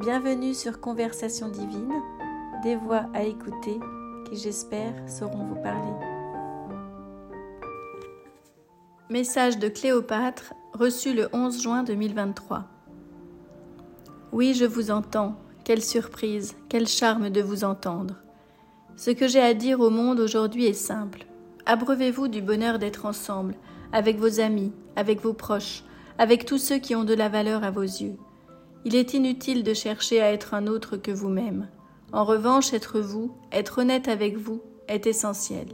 Bienvenue sur Conversation divine, des voix à écouter qui j'espère sauront vous parler. Message de Cléopâtre reçu le 11 juin 2023. Oui, je vous entends. Quelle surprise, quel charme de vous entendre. Ce que j'ai à dire au monde aujourd'hui est simple. Abreuvez-vous du bonheur d'être ensemble, avec vos amis, avec vos proches, avec tous ceux qui ont de la valeur à vos yeux. Il est inutile de chercher à être un autre que vous-même. En revanche, être vous, être honnête avec vous, est essentiel.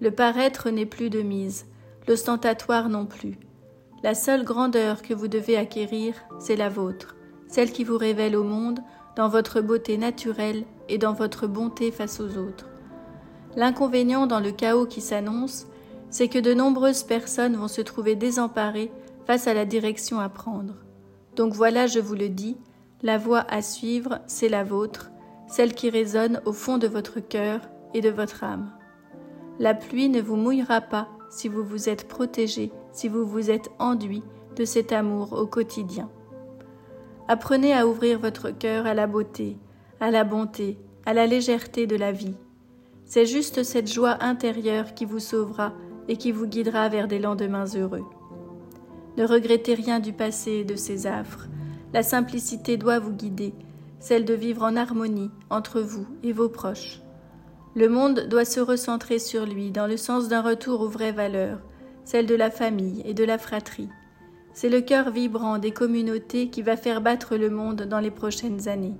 Le paraître n'est plus de mise, l'ostentatoire non plus. La seule grandeur que vous devez acquérir, c'est la vôtre, celle qui vous révèle au monde dans votre beauté naturelle et dans votre bonté face aux autres. L'inconvénient dans le chaos qui s'annonce, c'est que de nombreuses personnes vont se trouver désemparées face à la direction à prendre. Donc voilà, je vous le dis, la voie à suivre, c'est la vôtre, celle qui résonne au fond de votre cœur et de votre âme. La pluie ne vous mouillera pas si vous vous êtes protégé, si vous vous êtes enduit de cet amour au quotidien. Apprenez à ouvrir votre cœur à la beauté, à la bonté, à la légèreté de la vie. C'est juste cette joie intérieure qui vous sauvera et qui vous guidera vers des lendemains heureux. Ne regrettez rien du passé et de ses affres. La simplicité doit vous guider, celle de vivre en harmonie entre vous et vos proches. Le monde doit se recentrer sur lui dans le sens d'un retour aux vraies valeurs, celle de la famille et de la fratrie. C'est le cœur vibrant des communautés qui va faire battre le monde dans les prochaines années.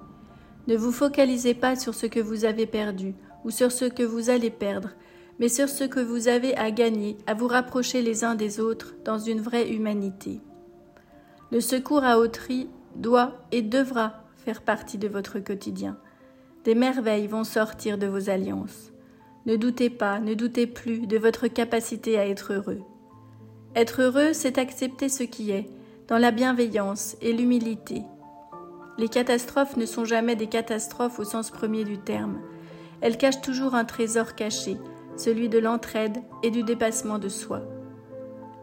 Ne vous focalisez pas sur ce que vous avez perdu ou sur ce que vous allez perdre, mais sur ce que vous avez à gagner, à vous rapprocher les uns des autres dans une vraie humanité. Le secours à autrui doit et devra faire partie de votre quotidien. Des merveilles vont sortir de vos alliances. Ne doutez pas, ne doutez plus de votre capacité à être heureux. Être heureux, c'est accepter ce qui est, dans la bienveillance et l'humilité. Les catastrophes ne sont jamais des catastrophes au sens premier du terme. Elles cachent toujours un trésor caché, celui de l'entraide et du dépassement de soi.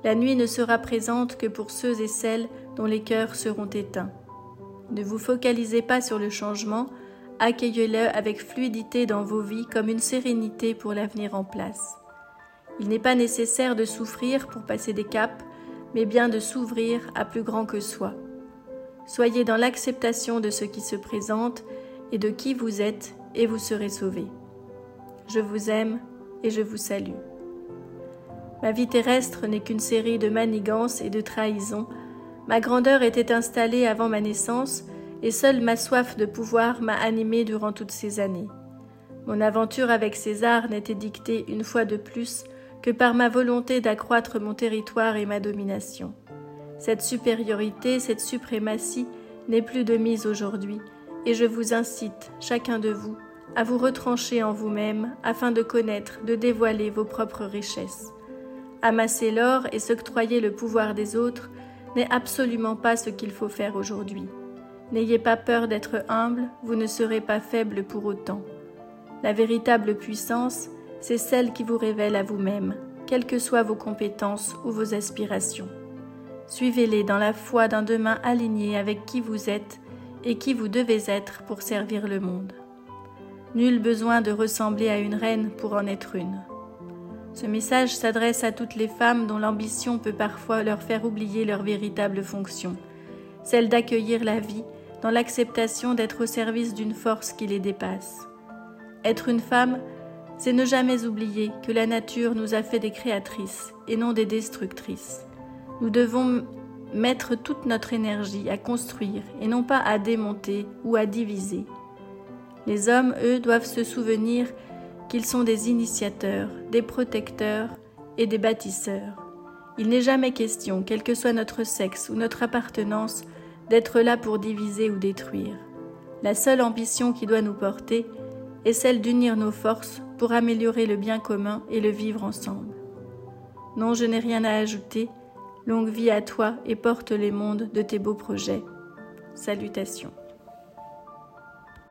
La nuit ne sera présente que pour ceux et celles dont les cœurs seront éteints. Ne vous focalisez pas sur le changement, accueillez-le avec fluidité dans vos vies comme une sérénité pour l'avenir en place. Il n'est pas nécessaire de souffrir pour passer des caps, mais bien de s'ouvrir à plus grand que soi. Soyez dans l'acceptation de ce qui se présente et de qui vous êtes, et vous serez sauvés. Je vous aime, et je vous salue. Ma vie terrestre n'est qu'une série de manigances et de trahisons. Ma grandeur était installée avant ma naissance, et seule ma soif de pouvoir m'a animée durant toutes ces années. Mon aventure avec César n'était dictée une fois de plus que par ma volonté d'accroître mon territoire et ma domination. Cette supériorité, cette suprématie n'est plus de mise aujourd'hui, et je vous incite, chacun de vous, à vous retrancher en vous-même afin de connaître, de dévoiler vos propres richesses. Amasser l'or et s'octroyer le pouvoir des autres n'est absolument pas ce qu'il faut faire aujourd'hui. N'ayez pas peur d'être humble, vous ne serez pas faible pour autant. La véritable puissance, c'est celle qui vous révèle à vous-même, quelles que soient vos compétences ou vos aspirations. Suivez-les dans la foi d'un demain aligné avec qui vous êtes et qui vous devez être pour servir le monde. Nul besoin de ressembler à une reine pour en être une. Ce message s'adresse à toutes les femmes dont l'ambition peut parfois leur faire oublier leur véritable fonction, celle d'accueillir la vie dans l'acceptation d'être au service d'une force qui les dépasse. Être une femme, c'est ne jamais oublier que la nature nous a fait des créatrices et non des destructrices. Nous devons mettre toute notre énergie à construire et non pas à démonter ou à diviser. Les hommes, eux, doivent se souvenir qu'ils sont des initiateurs, des protecteurs et des bâtisseurs. Il n'est jamais question, quel que soit notre sexe ou notre appartenance, d'être là pour diviser ou détruire. La seule ambition qui doit nous porter est celle d'unir nos forces pour améliorer le bien commun et le vivre ensemble. Non, je n'ai rien à ajouter. Longue vie à toi et porte les mondes de tes beaux projets. Salutations.